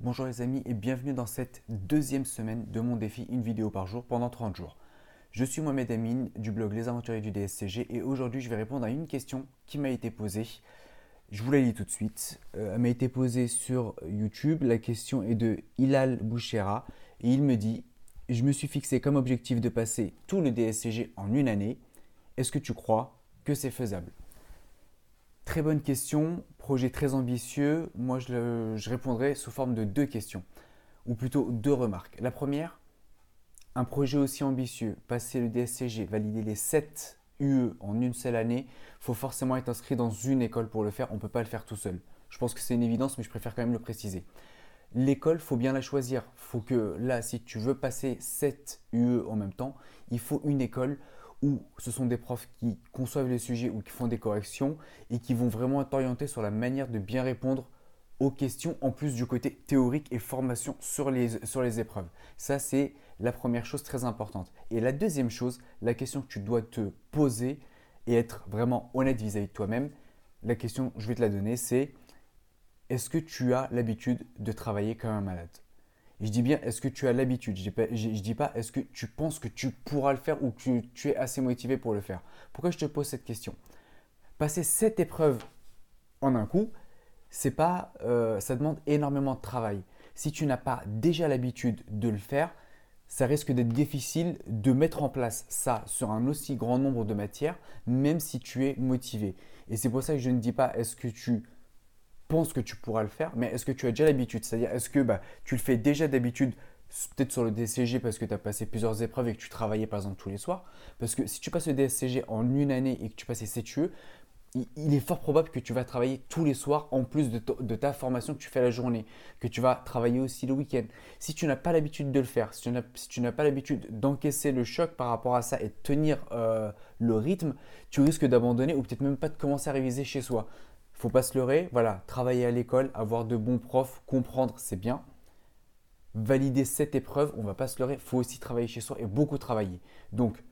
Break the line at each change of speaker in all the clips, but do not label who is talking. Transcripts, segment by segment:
Bonjour les amis et bienvenue dans cette deuxième semaine de mon défi une vidéo par jour pendant 30 jours. Je suis Mohamed Amin du blog Les Aventuriers du DSCG et aujourd'hui je vais répondre à une question qui m'a été posée. Je vous la lis tout de suite. Euh, elle m'a été posée sur YouTube. La question est de Hilal Bouchera et il me dit Je me suis fixé comme objectif de passer tout le DSCG en une année. Est-ce que tu crois que c'est faisable? Très bonne question, très ambitieux. Moi, je, répondrai sous forme de deux questions, ou plutôt deux remarques. La première, un projet aussi ambitieux, passer le DSCG, valider les 7 UE en une seule année, faut forcément être inscrit dans une école pour le faire. On ne peut pas le faire tout seul. Je pense que c'est une évidence, mais je préfère quand même le préciser. L'école, faut bien la choisir. faut que là, si tu veux passer 7 UE en même temps, il faut une école où ce sont des profs qui conçoivent les sujets ou qui font des corrections et qui vont vraiment t'orienter sur la manière de bien répondre aux questions en plus du côté théorique et formation sur les, sur les épreuves. Ça, c'est la première chose très importante. Et la deuxième chose, la question que tu dois te poser et être vraiment honnête vis-à-vis -vis de toi-même, la question, je vais te la donner, c'est est-ce que tu as l'habitude de travailler comme un malade? Je dis bien, est-ce que tu as l'habitude? Je ne dis pas, est-ce que tu penses que tu pourras le faire ou que tu, es assez motivé pour le faire? Pourquoi je te pose cette question? Passer cette épreuve en un coup, c'est pas, euh, ça demande énormément de travail. Si tu n'as pas déjà l'habitude de le faire, ça risque d'être difficile de mettre en place ça sur un aussi grand nombre de matières, même si tu es motivé. Et c'est pour ça que je ne dis pas est-ce que tu penses que tu pourras le faire, mais est-ce que tu as déjà l'habitude? C'est-à-dire, est-ce que bah, tu le fais déjà d'habitude peut-être sur le DSCG parce que tu as passé plusieurs épreuves et que tu travaillais par exemple tous les soirs? Parce que si tu passes le DSCG en une année et que tu passes les CTUE, il est fort probable que tu vas travailler tous les soirs en plus de, ta formation que tu fais la journée, que tu vas travailler aussi le week-end. Si tu n'as pas l'habitude de le faire, si tu n'as pas l'habitude d'encaisser le choc par rapport à ça et de tenir euh, le rythme, tu risques d'abandonner ou peut-être même pas de commencer à réviser chez soi faut pas se leurrer, voilà, travailler à l'école, avoir de bons profs, comprendre, c'est bien. Valider cette épreuve, on va pas se leurrer, faut aussi travailler chez soi et beaucoup travailler. Donc,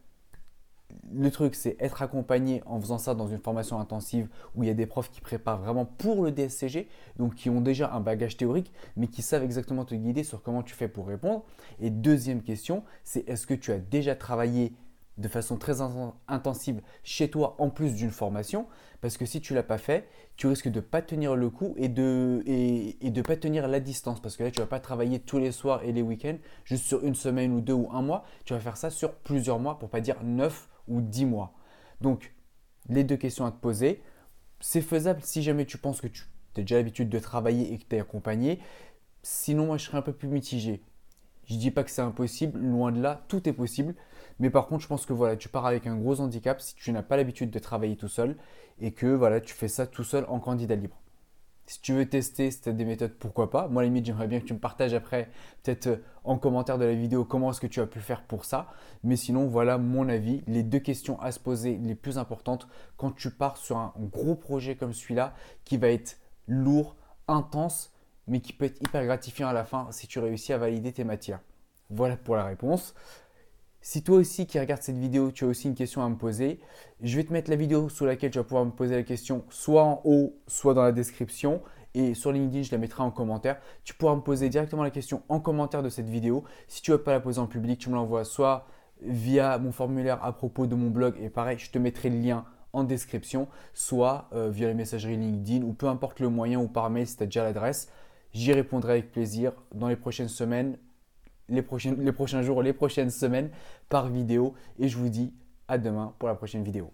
le truc, c'est être accompagné en faisant ça dans une formation intensive où il y a des profs qui préparent vraiment pour le DSCG, donc qui ont déjà un bagage théorique, mais qui savent exactement te guider sur comment tu fais pour répondre. Et deuxième question, c'est est-ce que tu as déjà travaillé de façon très intensive chez toi en plus d'une formation parce que si tu l'as pas fait, tu risques de pas tenir le coup et de et, de pas tenir la distance parce que là tu vas pas travailler tous les soirs et les week-ends juste sur une semaine ou deux ou un mois, tu vas faire ça sur plusieurs mois pour pas dire neuf ou dix mois. Donc les deux questions à te poser, c'est faisable si jamais tu penses que tu as déjà l'habitude de travailler et que tu es accompagné. Sinon moi je serais un peu plus mitigé. Je dis pas que c'est impossible, loin de là, tout est possible. Mais par contre, je pense que voilà, tu pars avec un gros handicap si tu n'as pas l'habitude de travailler tout seul et que voilà, tu fais ça tout seul en candidat libre. Si tu veux tester des méthodes, pourquoi pas? Moi, à limite, j'aimerais bien que tu me partages après, peut-être euh, en commentaire de la vidéo, comment est-ce que tu as pu faire pour ça. Mais sinon, voilà mon avis. Les deux questions à se poser les plus importantes quand tu pars sur un gros projet comme celui-là qui va être lourd, intense mais qui peut être hyper gratifiant à la fin si tu réussis à valider tes matières. Voilà pour la réponse. Si toi aussi qui regardes cette vidéo, tu as aussi une question à me poser, je vais te mettre la vidéo sous laquelle tu vas pouvoir me poser la question soit en haut, soit dans la description. Et sur LinkedIn, je la mettrai en commentaire. Tu pourras me poser directement la question en commentaire de cette vidéo. Si tu ne veux pas la poser en public, tu me l'envoies soit via mon formulaire à propos de mon blog. Et pareil, je te mettrai le lien en description, soit euh, via la messagerie LinkedIn ou peu importe le moyen ou par mail si tu as déjà l'adresse. J'y répondrai avec plaisir dans les prochaines semaines, les, les prochains jours, les prochaines semaines par vidéo. Et je vous dis à demain pour la prochaine vidéo.